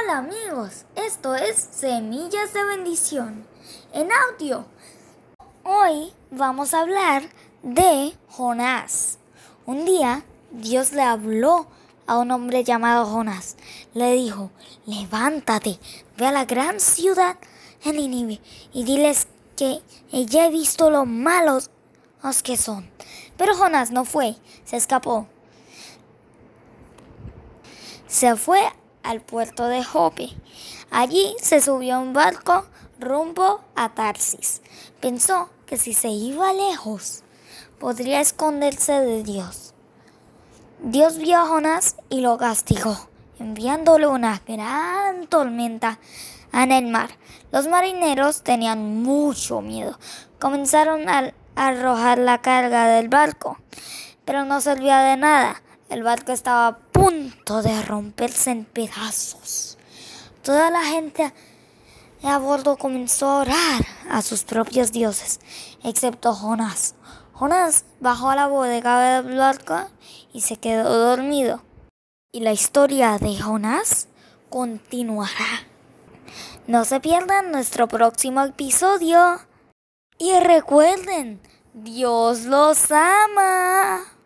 Hola amigos, esto es Semillas de Bendición en audio. Hoy vamos a hablar de Jonás. Un día Dios le habló a un hombre llamado Jonás. Le dijo, levántate, ve a la gran ciudad en Nínive y diles que ya he visto lo malos que son. Pero Jonás no fue, se escapó. Se fue al puerto de Jope. Allí se subió a un barco rumbo a Tarsis. Pensó que si se iba lejos, podría esconderse de Dios. Dios vio a Jonás y lo castigó, enviándole una gran tormenta en el mar. Los marineros tenían mucho miedo. Comenzaron a arrojar la carga del barco, pero no servía de nada. El barco estaba a punto de romperse en pedazos. Toda la gente a bordo comenzó a orar a sus propios dioses, excepto Jonás. Jonás bajó a la bodega del barco y se quedó dormido. Y la historia de Jonás continuará. No se pierdan nuestro próximo episodio. Y recuerden, Dios los ama.